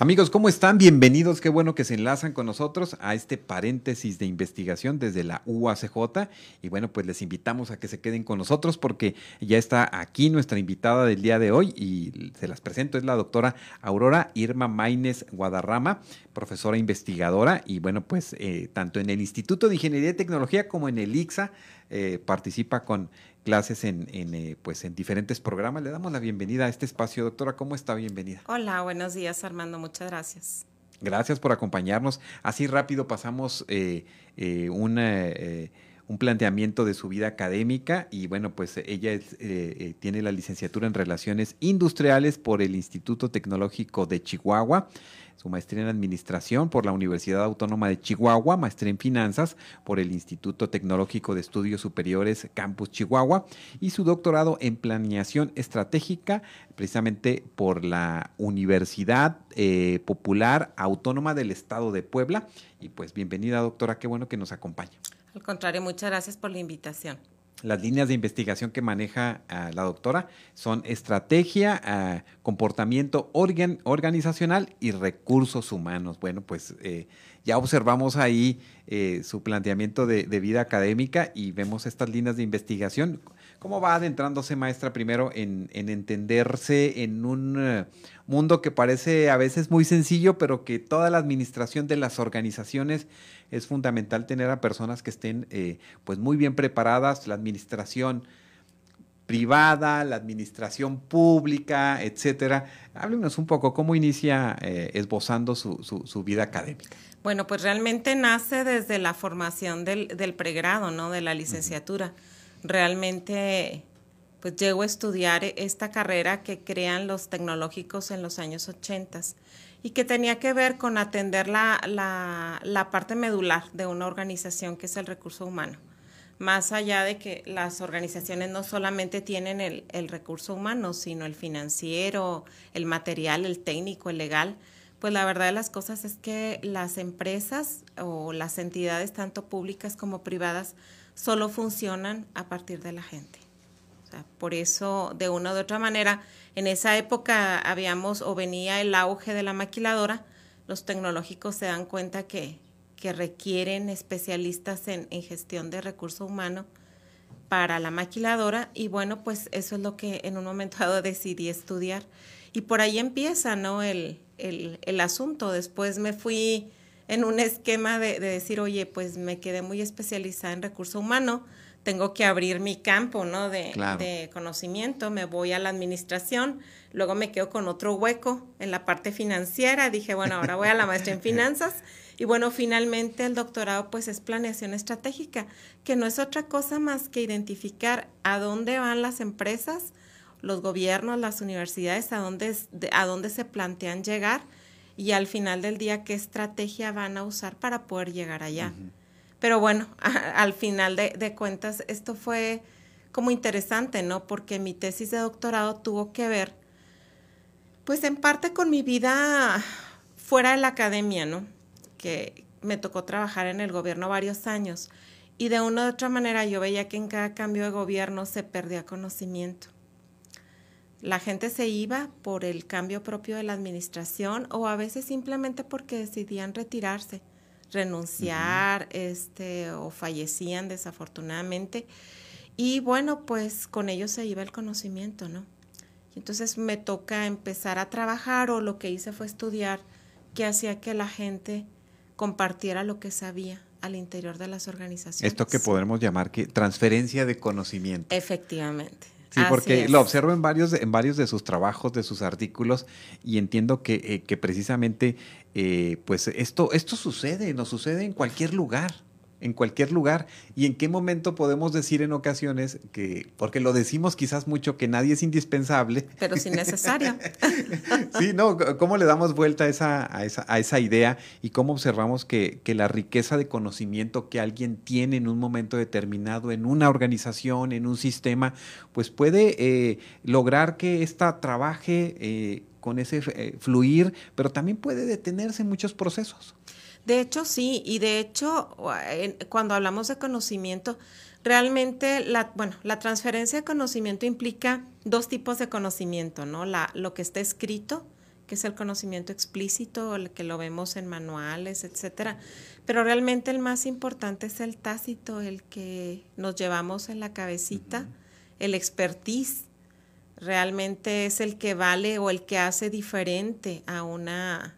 Amigos, ¿cómo están? Bienvenidos. Qué bueno que se enlazan con nosotros a este paréntesis de investigación desde la UACJ. Y bueno, pues les invitamos a que se queden con nosotros porque ya está aquí nuestra invitada del día de hoy y se las presento. Es la doctora Aurora Irma Maínez Guadarrama, profesora investigadora y bueno, pues eh, tanto en el Instituto de Ingeniería y Tecnología como en el ICSA eh, participa con clases en, eh, pues en diferentes programas. Le damos la bienvenida a este espacio. Doctora, ¿cómo está? Bienvenida. Hola, buenos días Armando, muchas gracias. Gracias por acompañarnos. Así rápido pasamos eh, eh, un planteamiento de su vida académica y bueno, pues ella tiene la licenciatura en Relaciones Industriales por el Instituto Tecnológico de Chihuahua su maestría en Administración por la Universidad Autónoma de Chihuahua, maestría en Finanzas por el Instituto Tecnológico de Estudios Superiores Campus Chihuahua y su doctorado en Planeación Estratégica precisamente por la Universidad eh, Popular Autónoma del Estado de Puebla. Y pues bienvenida doctora, qué bueno que nos acompaña. Al contrario, muchas gracias por la invitación. Las líneas de investigación que maneja ah, la doctora son estrategia, ah, comportamiento organizacional y recursos humanos. Bueno, pues eh, ya observamos ahí eh, su planteamiento de, vida académica y vemos estas líneas de investigación. ¿Cómo va adentrándose, maestra, primero en, entenderse en un eh, mundo que parece a veces muy sencillo, pero que toda la administración de las organizaciones es fundamental tener a personas que estén eh, pues muy bien preparadas, la administración privada, la administración pública, etcétera. Háblenos un poco cómo inicia eh, esbozando su, su, vida académica. Bueno, pues realmente nace desde la formación del, del pregrado, ¿no? De la licenciatura. Realmente, pues llego a estudiar esta carrera que crean los tecnológicos en los años 80 y que tenía que ver con atender la, la, parte medular de una organización que es el recurso humano. Más allá de que las organizaciones no solamente tienen el, el recurso humano, sino el financiero, el material, el técnico, el legal, pues la verdad de las cosas es que las empresas o las entidades, tanto públicas como privadas, solo funcionan a partir de la gente. Por eso, de una u otra manera, en esa época habíamos o venía el auge de la maquiladora, los tecnológicos se dan cuenta que, que requieren especialistas en, en, gestión de recursos humanos para la maquiladora y bueno, pues eso es lo que en un momento dado decidí estudiar. Y por ahí empieza, ¿no? El, el, el asunto. Después me fui en un esquema de, de, decir, oye, pues me quedé muy especializada en recurso humano, tengo que abrir mi campo, ¿no? De, conocimiento, me voy a la administración, luego me quedo con otro hueco en la parte financiera, dije, bueno, ahora voy a la maestría en finanzas y bueno, finalmente el doctorado pues es planeación estratégica, que no es otra cosa más que identificar a dónde van las empresas, los gobiernos, las universidades, a dónde, a dónde se plantean llegar y al final del día qué estrategia van a usar para poder llegar allá. Pero bueno, al final de, cuentas, esto fue como interesante, ¿no? Porque mi tesis de doctorado tuvo que ver, pues en parte con mi vida fuera de la academia, ¿no? Que me tocó trabajar en el gobierno varios años y de una u otra manera yo veía que en cada cambio de gobierno se perdía conocimiento. La gente se iba por el cambio propio de la administración o a veces simplemente porque decidían retirarse renunciar este, o fallecían desafortunadamente. Y bueno, pues con ellos se iba el conocimiento, ¿no? entonces me toca empezar a trabajar o lo que hice fue estudiar qué hacía que la gente compartiera lo que sabía al interior de las organizaciones. Esto que podemos llamar que transferencia de conocimiento. Efectivamente. Sí, porque lo observo en varios, en varios de sus trabajos, de sus artículos, y entiendo que, eh, precisamente, eh, pues esto, esto sucede, nos sucede en cualquier lugar. En cualquier lugar. ¿Y en qué momento podemos decir en ocasiones que, porque lo decimos quizás mucho, que nadie es indispensable? Pero sí necesario. sí, ¿no? ¿Cómo le damos vuelta a esa, a esa, a esa idea y cómo observamos que, que, la riqueza de conocimiento que alguien tiene en un momento determinado, en una organización, en un sistema, pues puede eh, lograr que ésta trabaje eh, con ese eh, fluir, pero también puede detenerse en muchos procesos. De hecho, sí, y de hecho, cuando hablamos de conocimiento, realmente la, bueno, la transferencia de conocimiento implica dos tipos de conocimiento, ¿no? La, lo que está escrito, que es el conocimiento explícito, el que lo vemos en manuales, etcétera. Pero realmente el más importante es el tácito, el que nos llevamos en la cabecita, el expertise. Realmente es el que vale o el que hace diferente a una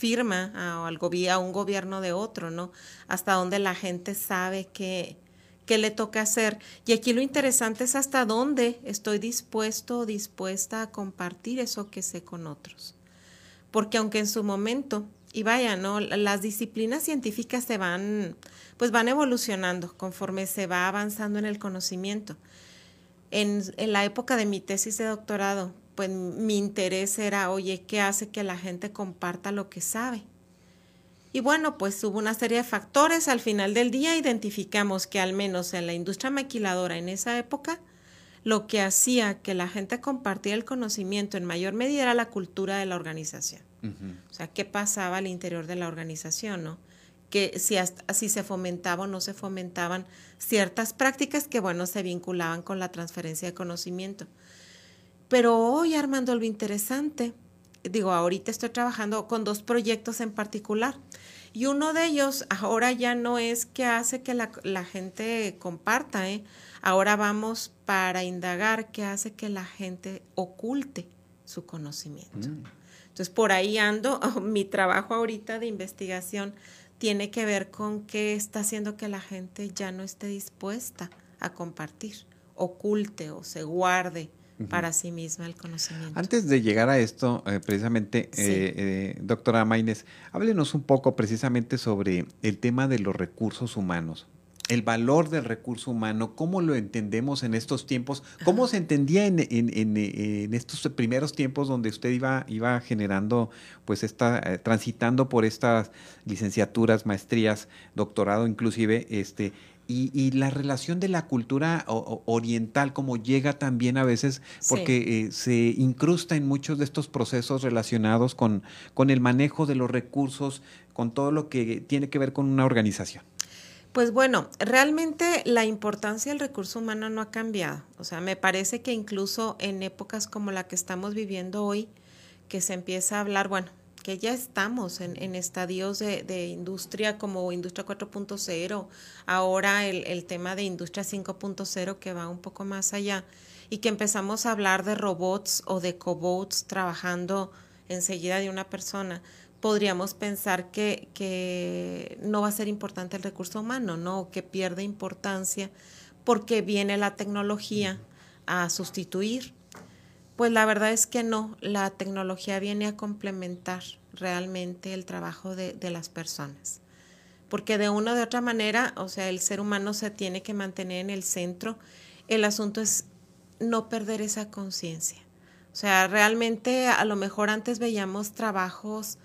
firma a, a un gobierno de otro, ¿no? Hasta donde la gente sabe qué, qué le toca hacer. Y aquí lo interesante es hasta dónde estoy dispuesto o dispuesta a compartir eso que sé con otros. Porque aunque en su momento, y vaya, ¿no? Las disciplinas científicas se van, pues van evolucionando conforme se va avanzando en el conocimiento. En, en la época de mi tesis de doctorado, pues mi interés era, oye, ¿qué hace que la gente comparta lo que sabe? Y bueno, pues hubo una serie de factores. Al final del día identificamos que al menos en la industria maquiladora en esa época, lo que hacía que la gente compartiera el conocimiento en mayor medida era la cultura de la organización. O sea, qué pasaba al interior de la organización, ¿no? Que si, si se fomentaba o no se fomentaban ciertas prácticas que, bueno, se vinculaban con la transferencia de conocimiento. Pero hoy, Armando, lo interesante, digo, ahorita estoy trabajando con dos proyectos en particular. Y uno de ellos ahora ya no es que hace que la, gente comparta, ¿eh? ahora vamos para indagar qué hace que la gente oculte su conocimiento. Mm. Entonces, por ahí ando, mi trabajo ahorita de investigación tiene que ver con qué está haciendo que la gente ya no esté dispuesta a compartir, oculte o se guarde para sí misma el conocimiento. Antes de llegar a esto, eh, precisamente, eh, eh, doctora Maines, háblenos un poco precisamente sobre el tema de los recursos humanos. El valor del recurso humano, cómo lo entendemos en estos tiempos, cómo se entendía en, en, estos primeros tiempos donde usted iba, iba generando, pues está transitando por estas licenciaturas, maestrías, doctorado inclusive, este, y, la relación de la cultura oriental, como llega también a veces, porque eh, se incrusta en muchos de estos procesos relacionados con, con el manejo de los recursos, con todo lo que tiene que ver con una organización. Pues bueno, realmente la importancia del recurso humano no ha cambiado. O sea, me parece que incluso en épocas como la que estamos viviendo hoy, que se empieza a hablar, bueno, que ya estamos en, estadios de, industria como industria 4.0, ahora el, tema de industria 5.0 que va un poco más allá y que empezamos a hablar de robots o de cobots trabajando enseguida de una persona, podríamos pensar que, que no va a ser importante el recurso humano, ¿no? que pierde importancia porque viene la tecnología a sustituir pues la verdad es que no, la tecnología viene a complementar realmente el trabajo de, las personas. Porque de una u de otra manera, o sea, el ser humano se tiene que mantener en el centro. El asunto es no perder esa conciencia. O sea, realmente a lo mejor antes veíamos trabajos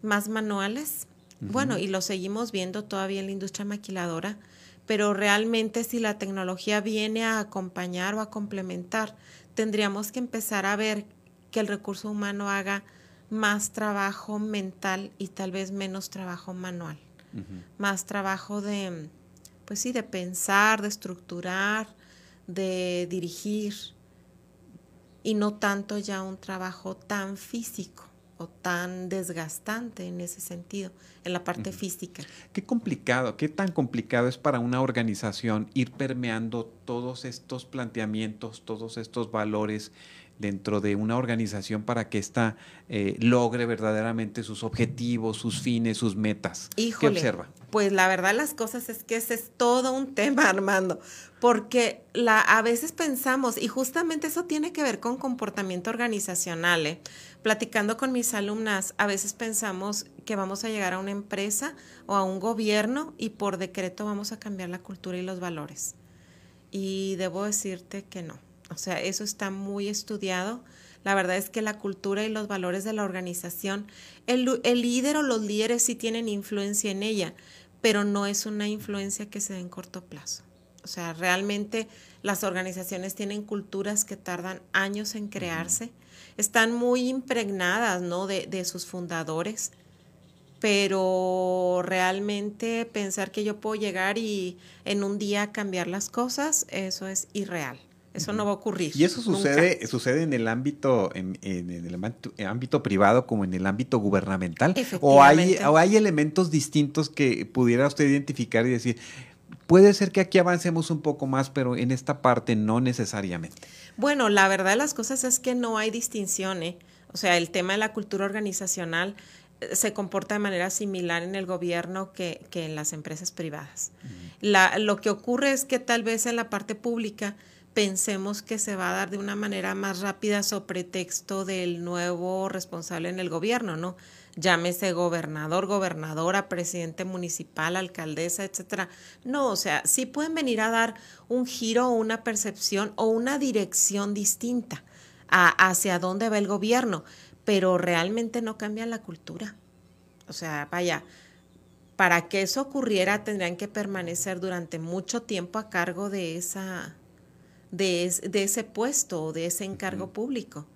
más manuales, bueno, y lo seguimos viendo todavía en la industria maquiladora, pero realmente si la tecnología viene a acompañar o a complementar, tendríamos que empezar a ver que el recurso humano haga más trabajo mental y tal vez menos trabajo manual. Más trabajo de, pues sí, de pensar, de estructurar, de dirigir y no tanto ya un trabajo tan físico tan desgastante en ese sentido, en la parte física. Qué complicado, qué tan complicado es para una organización ir permeando todos estos planteamientos, todos estos valores dentro de una organización para que ésta eh, logre verdaderamente sus objetivos, sus fines, sus metas? ¿Qué observa? Pues la verdad las cosas es que ese es todo un tema, Armando, porque la, a veces pensamos, y justamente eso tiene que ver con comportamiento organizacional, ¿eh? platicando con mis alumnas, a veces pensamos que vamos a llegar a una empresa o a un gobierno y por decreto vamos a cambiar la cultura y los valores. Y debo decirte que no. O sea, eso está muy estudiado. La verdad es que la cultura y los valores de la organización, el, el líder o los líderes sí tienen influencia en ella, pero no es una influencia que se dé en corto plazo. O sea, realmente las organizaciones tienen culturas que tardan años en crearse, están muy impregnadas, ¿no? De, de sus fundadores pero realmente pensar que yo puedo llegar y en un día cambiar las cosas, eso es irreal. Eso no va a ocurrir. Y eso sucede, sucede en el ámbito, en, el ámbito privado como en el ámbito gubernamental. O hay, o hay elementos distintos que pudiera usted identificar y decir, puede ser que aquí avancemos un poco más, pero en esta parte no necesariamente. Bueno, la verdad de las cosas es que no hay distinción, ¿eh? O sea, el tema de la cultura organizacional eh, se comporta de manera similar en el gobierno que, que en las empresas privadas. la, lo que ocurre es que tal vez en la parte pública pensemos que se va a dar de una manera más rápida sobre pretexto del nuevo responsable en el gobierno, ¿no? Llámese gobernador, gobernadora, presidente municipal, alcaldesa, etcétera. No, o sea, sí pueden venir a dar un giro una percepción o una dirección distinta a, hacia dónde va el gobierno, pero realmente no cambian la cultura. O sea, vaya, para que eso ocurriera tendrían que permanecer durante mucho tiempo a cargo de esa de, ese puesto o de ese encargo público.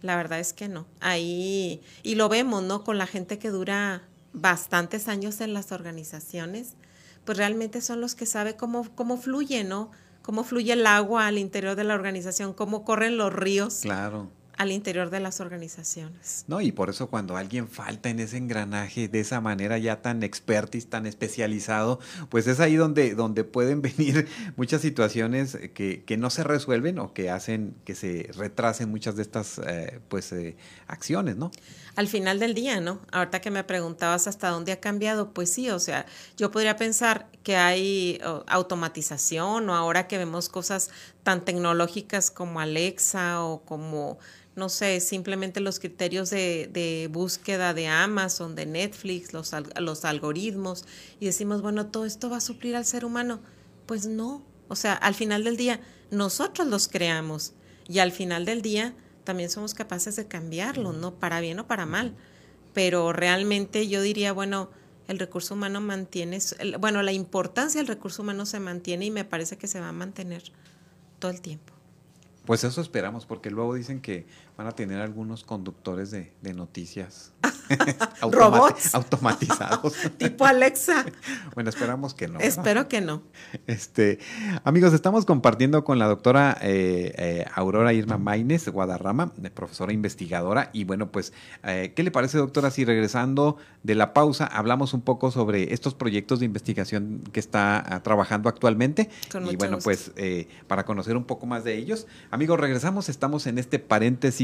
La verdad es que no. Ahí, y lo vemos, ¿no? Con la gente que dura bastantes años en las organizaciones, pues realmente son los que saben cómo, cómo fluye, ¿no? Cómo fluye el agua al interior de la organización, cómo corren los ríos. Claro al interior de las organizaciones. No, y por eso cuando alguien falta en ese engranaje de esa manera ya tan expertis, tan especializado, pues es ahí donde, donde pueden venir muchas situaciones que, que no se resuelven o que hacen que se retrasen muchas de estas eh, pues eh, acciones, ¿no? Al final del día, ¿no? Ahorita que me preguntabas hasta dónde ha cambiado, pues sí, o sea, yo podría pensar que hay automatización o ahora que vemos cosas tan tecnológicas como Alexa o como no sé, simplemente los criterios de, búsqueda de Amazon, de Netflix, los, los algoritmos, y decimos, bueno, todo esto va a suplir al ser humano. Pues no, o sea, al final del día, nosotros los creamos y al final del día también somos capaces de cambiarlo, ¿no? Para bien o para mal. Pero realmente yo diría, bueno, el recurso humano mantiene, bueno, la importancia del recurso humano se mantiene y me parece que se va a mantener todo el tiempo. Pues eso esperamos, porque luego dicen que van a tener algunos conductores de, noticias robots automatizados. tipo Alexa. bueno, esperamos que no. Espero que no. Este, amigos, estamos compartiendo con la doctora eh, eh, Aurora Irma Maines Guadarrama, profesora investigadora. Y bueno, pues, eh, ¿qué le parece, doctora, si regresando de la pausa hablamos un poco sobre estos proyectos de investigación que está ah, trabajando actualmente? y bueno, pues, para conocer un poco más de ellos Amigos, regresamos, estamos en este paréntesis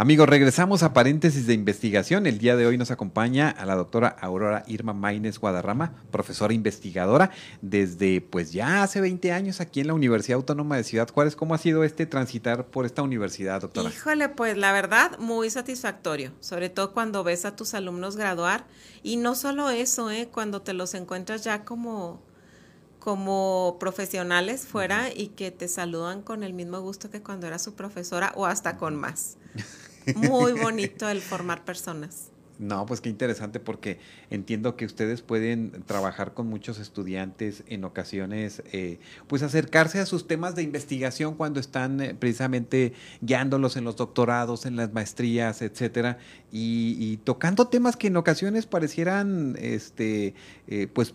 Amigos, regresamos a paréntesis de investigación. El día de hoy nos acompaña a la doctora Aurora Irma Maínez Guadarrama, profesora investigadora desde pues ya hace 20 años aquí en la Universidad Autónoma de Ciudad Juárez. ¿Cómo ha sido este transitar por esta universidad, doctora? Híjole, pues la verdad, muy satisfactorio, sobre todo cuando ves a tus alumnos graduar y no solo eso, ¿eh? cuando te los encuentras ya como como profesionales fuera y que te saludan con el mismo gusto que cuando era su profesora o hasta con más. Muy bonito el formar personas. No, pues qué interesante porque entiendo que ustedes pueden trabajar con muchos estudiantes en ocasiones, eh, pues acercarse a sus temas de investigación cuando están eh, precisamente guiándolos en los doctorados, en las maestrías, etcétera, y, tocando temas que en ocasiones parecieran, este, eh, pues,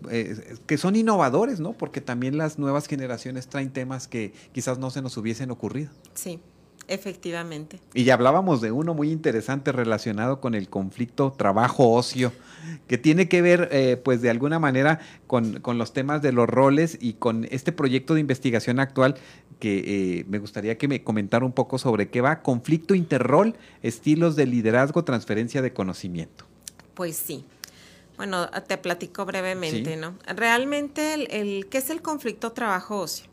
que son innovadores, ¿no? Porque también las nuevas generaciones traen temas que quizás no se nos hubiesen ocurrido. Sí. Efectivamente. Y ya hablábamos de uno muy interesante relacionado con el conflicto trabajo-ocio, que tiene que ver, eh, pues de alguna manera, con, los temas de los roles y con este proyecto de investigación actual que eh, me gustaría que me comentara un poco sobre qué va, conflicto interrol, estilos de liderazgo, transferencia de conocimiento. Pues sí. Bueno, te platico brevemente, ¿no? Realmente, el, el, ¿qué es el conflicto trabajo-ocio?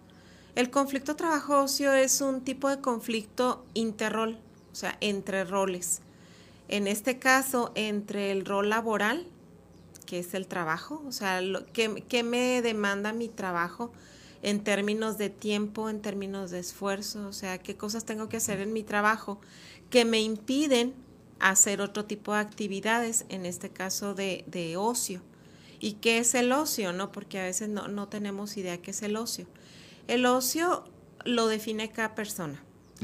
El conflicto trabajo-ocio es un tipo de conflicto interrol, o sea, entre roles. En este caso, entre el rol laboral, que es el trabajo, o sea, ¿qué, me demanda mi trabajo en términos de tiempo, en términos de esfuerzo? O sea, ¿qué cosas tengo que hacer en mi trabajo que me impiden hacer otro tipo de actividades, en este caso de, de ocio? ¿Y qué es el ocio? ¿No? Porque a veces no, no tenemos idea qué es el ocio. El ocio lo define cada persona,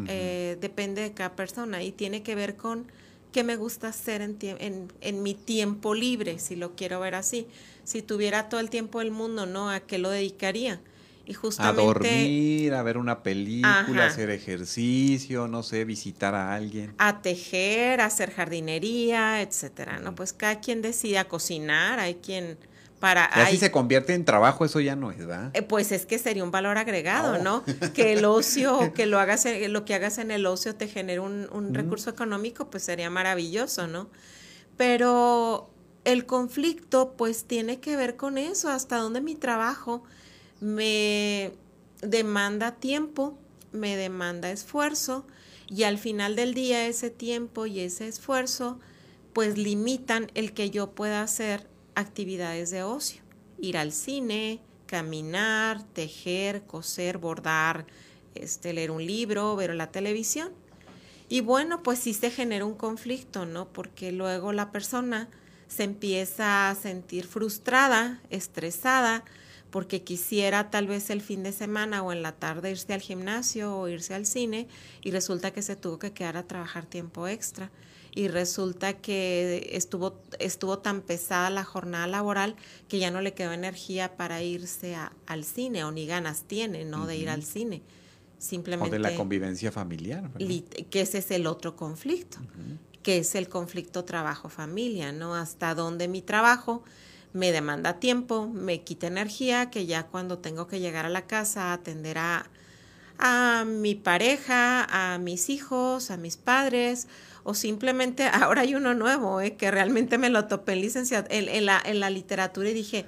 eh, depende de cada persona y tiene que ver con qué me gusta hacer en, en, mi tiempo libre, si lo quiero ver así. Si tuviera todo el tiempo del mundo, ¿no? ¿A qué lo dedicaría? Y justamente, a dormir, a ver una película, hacer ejercicio, no sé, visitar a alguien. A tejer, a hacer jardinería, etcétera, ¿no? Pues cada quien decide a cocinar, hay quien para así se convierte en trabajo, eso ya no es, ¿verdad? Eh, pues es que sería un valor agregado, ¿no? Que el ocio, que lo hagas, lo que hagas en el ocio te genere un, recurso económico, pues sería maravilloso, ¿no? Pero el conflicto, pues tiene que ver con eso, hasta dónde mi trabajo me demanda tiempo, me demanda esfuerzo, y al final del día ese tiempo y ese esfuerzo, pues limitan el que yo pueda hacer actividades de ocio, ir al cine, caminar, tejer, coser, bordar, este, leer un libro, ver la televisión. Y bueno, pues sí se genera un conflicto, ¿no? Porque luego la persona se empieza a sentir frustrada, estresada, porque quisiera tal vez el fin de semana o en la tarde irse al gimnasio o irse al cine y resulta que se tuvo que quedar a trabajar tiempo extra y resulta que estuvo, estuvo tan pesada la jornada laboral que ya no le quedó energía para irse al cine o ni ganas tiene, ¿no? De ir al cine. Simplemente. O de la convivencia familiar. Que ese es el otro conflicto, que es el conflicto trabajo-familia, ¿no? Hasta donde mi trabajo me demanda tiempo, me quita energía, que ya cuando tengo que llegar a la casa a atender a, a mi pareja, a mis hijos, a mis padres o simplemente ahora hay uno nuevo, eh, que realmente me lo topé en licenciado, en, la, en la literatura y dije,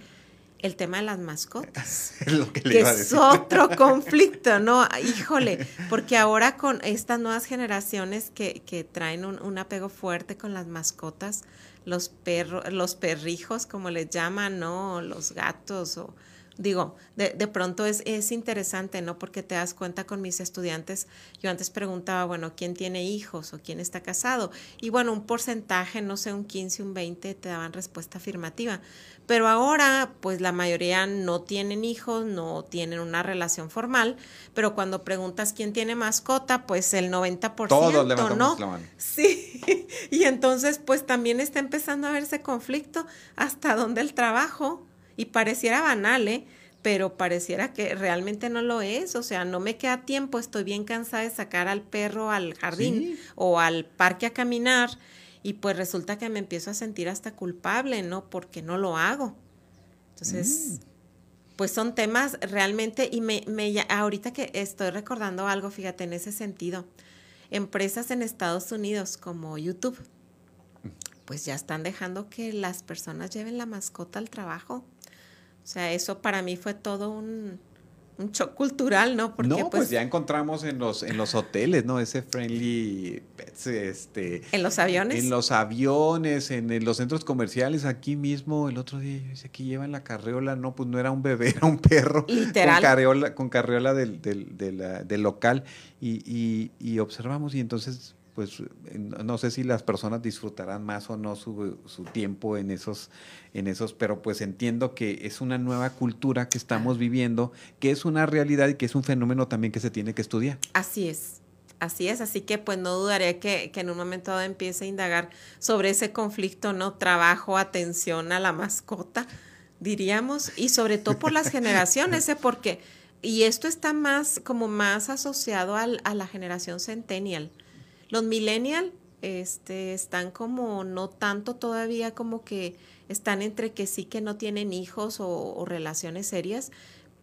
el tema de las mascotas. es lo que, le es otro conflicto, ¿no? Híjole, porque ahora con estas nuevas generaciones que, que traen un, un, apego fuerte con las mascotas, los perros, los perrijos, como les llaman, ¿no? Los gatos o digo, de, de pronto es, es, interesante, ¿no? Porque te das cuenta con mis estudiantes, yo antes preguntaba, bueno, ¿quién tiene hijos o quién está casado? Y bueno, un porcentaje, no sé, un 15, un 20, te daban respuesta afirmativa. Pero ahora, pues la mayoría no tienen hijos, no tienen una relación formal, pero cuando preguntas quién tiene mascota, pues el 90%, Todos ¿no? La mano. Sí, y entonces pues también está empezando a verse conflicto hasta donde el trabajo y pareciera banal, ¿eh? pero pareciera que realmente no lo es, o sea, no me queda tiempo, estoy bien cansada de sacar al perro al jardín o al parque a caminar y pues resulta que me empiezo a sentir hasta culpable, ¿no? Porque no lo hago. Entonces, mm. pues son temas realmente y me, me ahorita que estoy recordando algo, fíjate, en ese sentido, empresas en Estados Unidos como YouTube, pues ya están dejando que las personas lleven la mascota al trabajo. O sea, eso para mí fue todo un, un shock cultural, ¿no? Porque, no, pues, pues, ya encontramos en los, en los hoteles, ¿no? Ese friendly pets, este... ¿En los aviones? En los aviones, en, los centros comerciales, aquí mismo, el otro día, yo dice, aquí llevan la carriola, no, pues no era un bebé, era un perro. Literal. Con carriola, con carriola del, del, del, local, y, y, y observamos, y entonces pues no sé si las personas disfrutarán más o no su, tiempo en esos, en esos, pero pues entiendo que es una nueva cultura que estamos viviendo, que es una realidad y que es un fenómeno también que se tiene que estudiar. Así es. Así es, así que pues no dudaré que, que en un momento dado empiece a indagar sobre ese conflicto, ¿no? Trabajo, atención a la mascota, diríamos, y sobre todo por las generaciones, ¿eh? porque, y esto está más, como más asociado al, a la generación centennial. Los millennial este, están como no tanto todavía como que están entre que sí que no tienen hijos o, relaciones serias,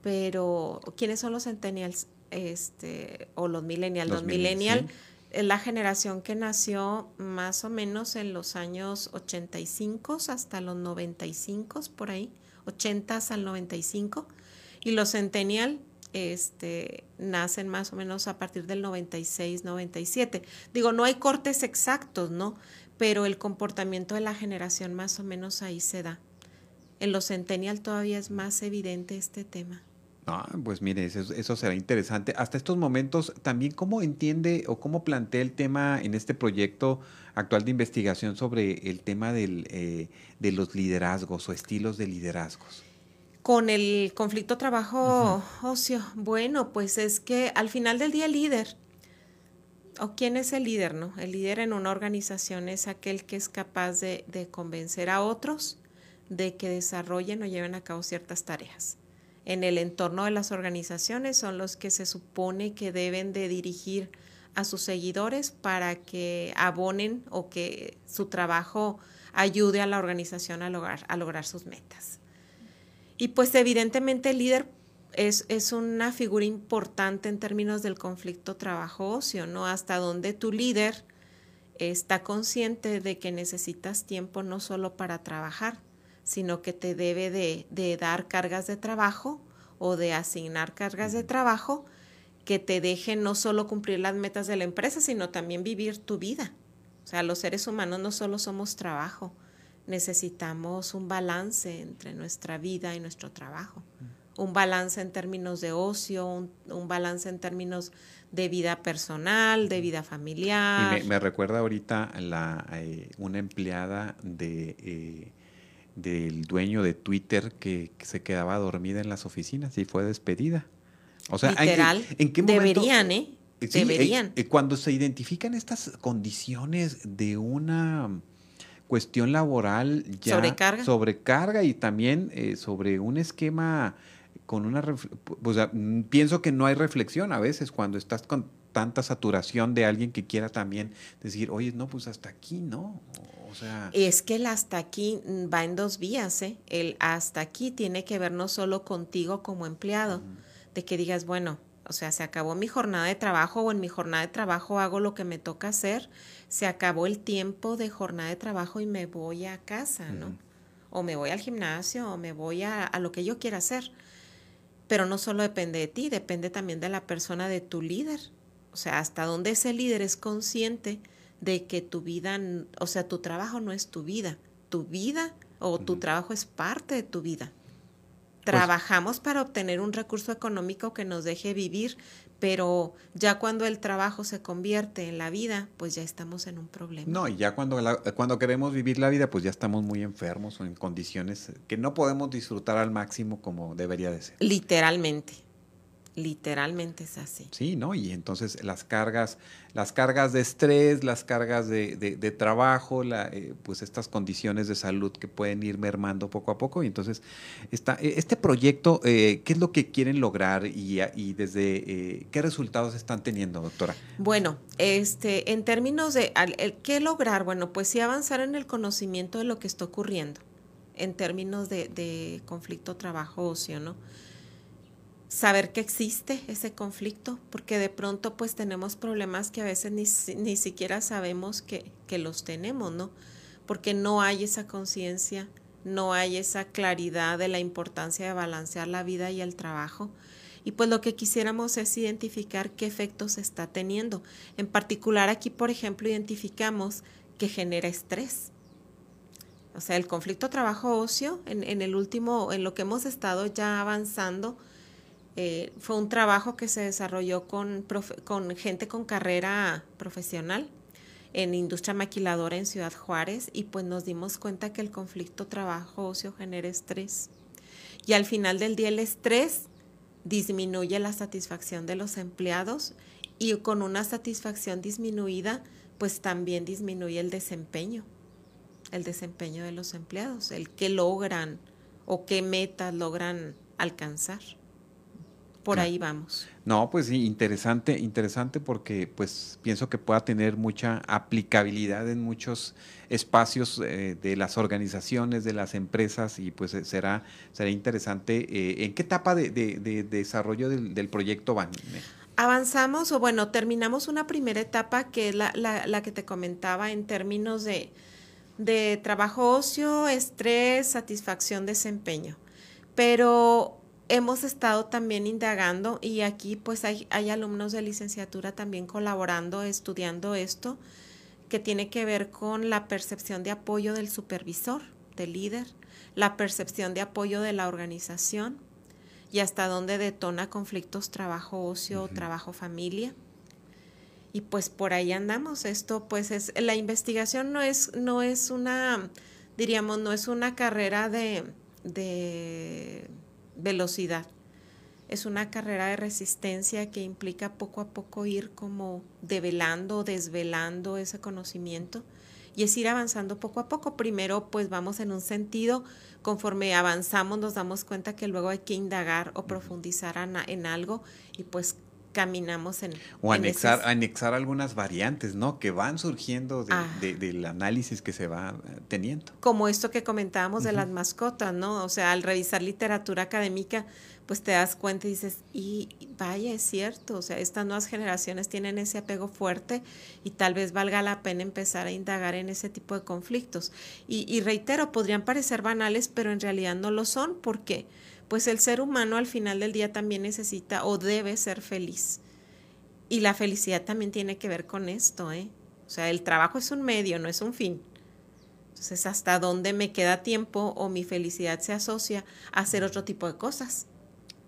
pero ¿quiénes son los centennials? Este, o los millennials. Los, millennials es la generación que nació más o menos en los años 85 hasta los 95, por ahí, 80 al 95. Y los centennial este, nacen más o menos a partir del 96, 97. Digo, no hay cortes exactos, ¿no? Pero el comportamiento de la generación más o menos ahí se da. En los centennial todavía es más evidente este tema. Ah, pues mire, eso, será interesante. Hasta estos momentos, también cómo entiende o cómo plantea el tema en este proyecto actual de investigación sobre el tema del, eh, de los liderazgos o estilos de liderazgos con el conflicto trabajo-ocio? Bueno, pues es que al final del día el líder, o quién es el líder, ¿no? El líder en una organización es aquel que es capaz de, de convencer a otros de que desarrollen o lleven a cabo ciertas tareas. En el entorno de las organizaciones son los que se supone que deben de dirigir a sus seguidores para que abonen o que su trabajo ayude a la organización a lograr, a lograr sus metas. Y pues evidentemente el líder es, es, una figura importante en términos del conflicto trabajo-ocio, ¿no? Hasta donde tu líder está consciente de que necesitas tiempo no solo para trabajar, sino que te debe de, de dar cargas de trabajo o de asignar cargas de trabajo que te dejen no solo cumplir las metas de la empresa, sino también vivir tu vida. O sea, los seres humanos no solo somos trabajo, necesitamos un balance entre nuestra vida y nuestro trabajo. Un balance en términos de ocio, un, balance en términos de vida personal, de vida familiar. Y me, recuerda ahorita la, eh, una empleada de, eh, del dueño de Twitter que, se quedaba dormida en las oficinas y fue despedida. O sea, Literal, ¿en, qué momento? Deberían, ¿eh? Deberían. Eh, cuando se identifican estas condiciones de una cuestión laboral ya sobrecarga, sobrecarga y también eh, sobre un esquema con una pues, pienso que no hay reflexión a veces cuando estás con tanta saturación de alguien que quiera también decir, oye, no, pues hasta aquí, ¿no? O sea... Es que el hasta aquí va en dos vías, ¿eh? El hasta aquí tiene que ver no solo contigo como empleado, de que digas, bueno, o sea, se acabó mi jornada de trabajo o en mi jornada de trabajo hago lo que me toca hacer, se acabó el tiempo de jornada de trabajo y me voy a casa, ¿no? O me voy al gimnasio o me voy a, lo que yo quiera hacer. Pero no solo depende de ti, depende también de la persona, de tu líder. O sea, hasta dónde ese líder es consciente de que tu vida, o sea, tu trabajo no es tu vida. Tu vida o tu trabajo es parte de tu vida. Pues Trabajamos para obtener un recurso económico que nos deje vivir, pero ya cuando el trabajo se convierte en la vida, pues ya estamos en un problema. No, y ya cuando, cuando queremos vivir la vida, pues ya estamos muy enfermos o en condiciones que no podemos disfrutar al máximo como debería de ser. Literalmente. Literalmente es así. Sí, ¿no? Y entonces las cargas, las cargas de estrés, las cargas de, de, trabajo, la, eh, pues estas condiciones de salud que pueden ir mermando poco a poco. Y entonces, está, e, este proyecto, eh, ¿qué es lo que quieren lograr y, y desde eh, qué resultados están teniendo, doctora? Bueno, este, en términos de el, qué lograr, bueno, pues sí avanzar en el conocimiento de lo que está ocurriendo en términos de, de conflicto trabajo-ocio, ¿no? Saber que existe ese conflicto, porque de pronto pues tenemos problemas que a veces ni, ni siquiera sabemos que, que, los tenemos, ¿no? Porque no hay esa conciencia, no hay esa claridad de la importancia de balancear la vida y el trabajo. Y pues lo que quisiéramos es identificar qué efectos está teniendo. En particular aquí, por ejemplo, identificamos que genera estrés. O sea, el conflicto trabajo-ocio, en, en el último, en lo que hemos estado ya avanzando, eh, fue un trabajo que se desarrolló con, con gente con carrera profesional, en industria maquiladora en Ciudad Juárez y pues nos dimos cuenta que el conflicto trabajo-ocio genera estrés. Y al final del día el estrés disminuye la satisfacción de los empleados y con una satisfacción disminuida, pues también disminuye el desempeño, el desempeño de los empleados, el que logran o qué metas logran alcanzar. Por ahí vamos. No, pues sí, interesante, interesante porque pues pienso que pueda tener mucha aplicabilidad en muchos espacios eh, de las organizaciones, de las empresas y pues eh, será, será interesante. Eh, ¿En qué etapa de, desarrollo del, proyecto van? Avanzamos o bueno, terminamos una primera etapa que es la, la, que te comentaba en términos de, de trabajo ocio, estrés, satisfacción, desempeño. Pero hemos estado también indagando y aquí pues hay, hay, alumnos de licenciatura también colaborando, estudiando esto, que tiene que ver con la percepción de apoyo del supervisor, del líder, la percepción de apoyo de la organización y hasta dónde detona conflictos trabajo-ocio, trabajo-familia. Y pues por ahí andamos. Esto pues es, la investigación no es, no es una, diríamos, no es una carrera de, de velocidad. Es una carrera de resistencia que implica poco a poco ir como develando, desvelando ese conocimiento y es ir avanzando poco a poco. Primero pues vamos en un sentido, conforme avanzamos nos damos cuenta que luego hay que indagar o profundizar en algo y pues caminamos en... O anexar, anexar algunas variantes, ¿no? Que van surgiendo ah. del análisis que se va eh, teniendo. Como esto que comentábamos de las mascotas, ¿no? O sea, al revisar literatura académica, pues te das cuenta y dices, y vaya, es cierto, o sea, estas nuevas generaciones tienen ese apego fuerte y tal vez valga la pena empezar a indagar en ese tipo de conflictos. Y, y reitero, podrían parecer banales, pero en realidad no lo son, ¿por qué? Pues el ser humano al final del día también necesita o debe ser feliz. Y la felicidad también tiene que ver con esto, ¿eh? O sea, el trabajo es un medio, no es un fin. Entonces, ¿hasta dónde me queda tiempo o mi felicidad se asocia a hacer otro tipo de cosas?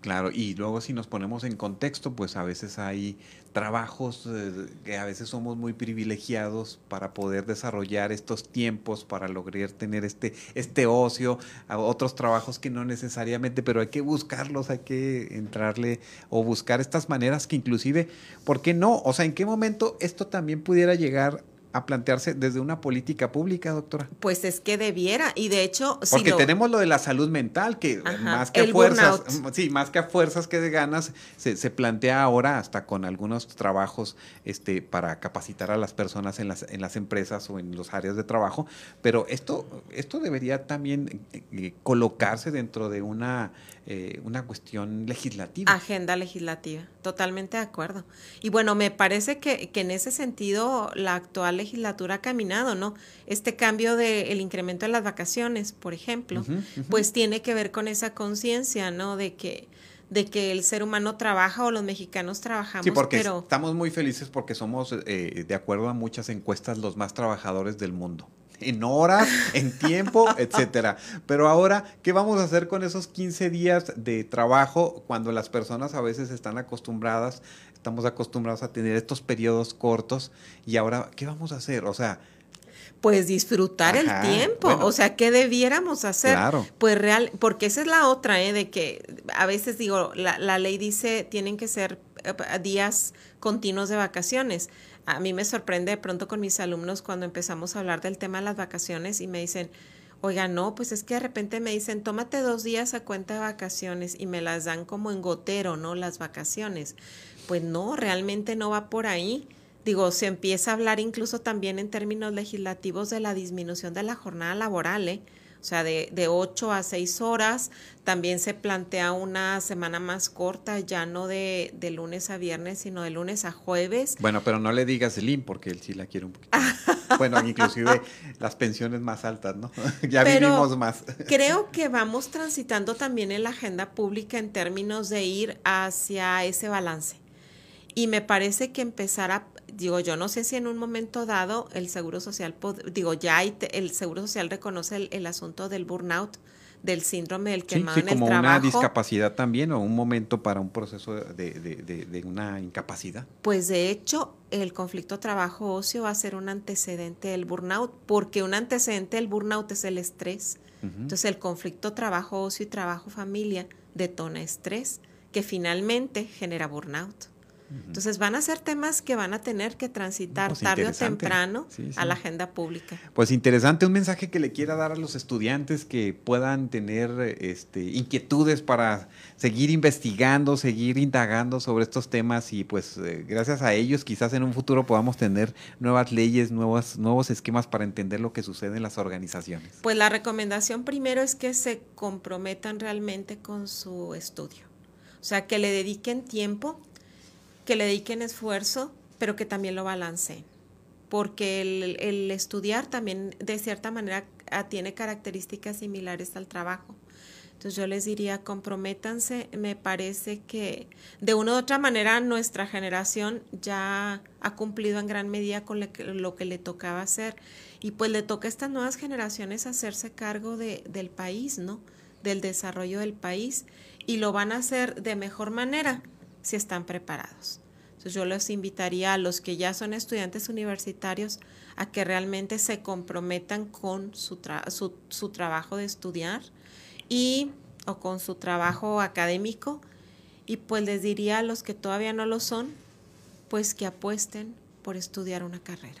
Claro, y luego si nos ponemos en contexto, pues a veces hay trabajos eh, que a veces somos muy privilegiados para poder desarrollar estos tiempos, para lograr tener este, este ocio, otros trabajos que no necesariamente, pero hay que buscarlos, hay que entrarle o buscar estas maneras que inclusive, ¿por qué no? O sea, ¿en qué momento esto también pudiera llegar a plantearse desde una política pública, doctora? Pues es que debiera, y de hecho... Porque tenemos lo de la salud mental, que más que a fuerzas, sí, más que a fuerzas que de ganas, se, se, plantea ahora hasta con algunos trabajos este, para capacitar a las personas en las, en las empresas o en los áreas de trabajo, pero esto, esto debería también eh, eh, colocarse dentro de una eh, una cuestión legislativa. Agenda legislativa, totalmente de acuerdo. Y bueno, me parece que, que en ese sentido la actual legislatura ha caminado, ¿no? Este cambio del incremento de las vacaciones, por ejemplo, pues tiene que ver con esa conciencia, ¿no? De que de que el ser humano trabaja o los mexicanos trabajamos. Sí, porque estamos muy felices porque somos, eh, de acuerdo a muchas encuestas, los más trabajadores del mundo en horas, en tiempo, etcétera. Pero ahora, ¿qué vamos a hacer con esos 15 días de trabajo cuando las personas a veces están acostumbradas, estamos acostumbrados a tener estos periodos cortos y ahora, ¿qué vamos a hacer? O sea, pues disfrutar el tiempo, o sea, ¿qué debiéramos hacer? Claro. Pues real, porque esa es la otra, ¿eh? de que a veces digo, la, la ley dice tienen que ser eh, días continuos de vacaciones a mí me sorprende de pronto con mis alumnos cuando empezamos a hablar del tema de las vacaciones y me dicen, oiga, no, pues es que de repente me dicen, tómate dos días a cuenta de vacaciones y me las dan como en gotero, ¿no? Las vacaciones. Pues no, realmente no va por ahí. Digo, se empieza a hablar incluso también en términos legislativos de la disminución de la jornada laboral, ¿eh? O sea, de, de 8 a 6 horas. También se plantea una semana más corta, ya no de, de, lunes a viernes, sino de lunes a jueves. Bueno, pero no le digas Slim, porque él sí la quiere un poquito. bueno, inclusive las pensiones más altas, ¿no? ya vivimos más. creo que vamos transitando también en la agenda pública en términos de ir hacia ese balance. Y me parece que empezar a, digo, yo no sé si en un momento dado el Seguro Social, digo, ya el Seguro Social reconoce el, asunto del burnout, del síndrome del quemado sí, en el como trabajo. una discapacidad también o un momento para un proceso de, de- de- de una incapacidad. Pues de hecho, el conflicto trabajo-ocio va a ser un antecedente del burnout, porque un antecedente del burnout es el estrés. Entonces, el conflicto trabajo-ocio y trabajo-familia detona estrés, que finalmente genera burnout. Entonces, van a ser temas que van a tener que transitar Pues tarde o temprano Sí, sí. a la agenda pública. Pues interesante, un mensaje que le quiera dar a los estudiantes que puedan tener este, inquietudes para seguir investigando, seguir indagando sobre estos temas y pues eh, gracias a ellos quizás en un futuro podamos tener nuevas leyes, nuevos, nuevos esquemas para entender lo que sucede en las organizaciones. Pues la recomendación primero es que se comprometan realmente con su estudio. O sea, que le dediquen tiempo, que le dediquen esfuerzo, pero que también lo balanceen. Porque el, estudiar también de cierta manera ah, tiene características similares al trabajo. Entonces yo les diría, comprométanse, me parece que de una u otra manera nuestra generación ya ha cumplido en gran medida con lo que, lo que le tocaba hacer y pues le toca a estas nuevas generaciones hacerse cargo de, del país, ¿no? Del desarrollo del país y lo van a hacer de mejor manera si están preparados. Entonces yo los invitaría a los que ya son estudiantes universitarios a que realmente se comprometan con su, tra- su, su trabajo de estudiar y o con su trabajo académico y pues les diría a los que todavía no lo son pues que apuesten por estudiar una carrera.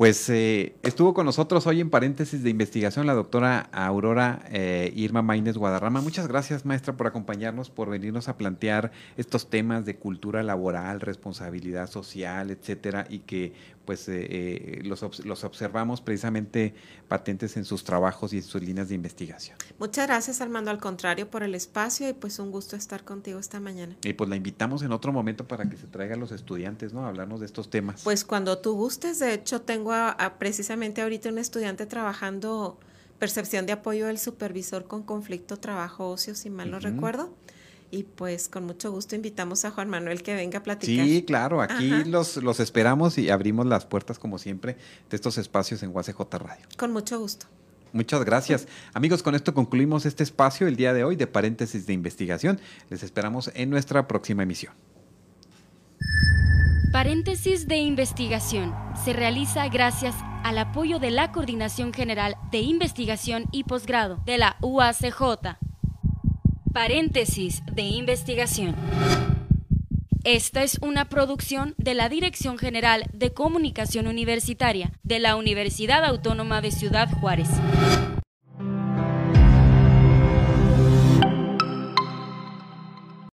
Pues eh, estuvo con nosotros hoy en paréntesis de investigación la doctora Aurora eh, Irma Maínez Guadarrama. Muchas gracias, maestra, por acompañarnos, por venirnos a plantear estos temas de cultura laboral, responsabilidad social, etcétera, y que pues eh, eh, los, los observamos precisamente patentes en sus trabajos y en sus líneas de investigación. Muchas gracias Armando, al contrario por el espacio y pues un gusto estar contigo esta mañana. Y pues la invitamos en otro momento para que se traigan los estudiantes, ¿no? A hablarnos de estos temas. Pues cuando tú gustes, de hecho tengo a, a precisamente ahorita un estudiante trabajando percepción de apoyo del supervisor con conflicto trabajo-ocio, si mal no recuerdo. Y pues con mucho gusto invitamos a Juan Manuel que venga a platicar. Sí, claro, aquí Ajá. los, los esperamos y abrimos las puertas, como siempre, de estos espacios en UACJ Radio. Con mucho gusto. Muchas gracias. Amigos, con esto concluimos este espacio el día de hoy de paréntesis de investigación. Les esperamos en nuestra próxima emisión. Paréntesis de investigación se realiza gracias al apoyo de la Coordinación General de Investigación y Posgrado de la UACJ. Paréntesis de investigación. Esta es una producción de la Dirección General de Comunicación Universitaria de la Universidad Autónoma de Ciudad Juárez.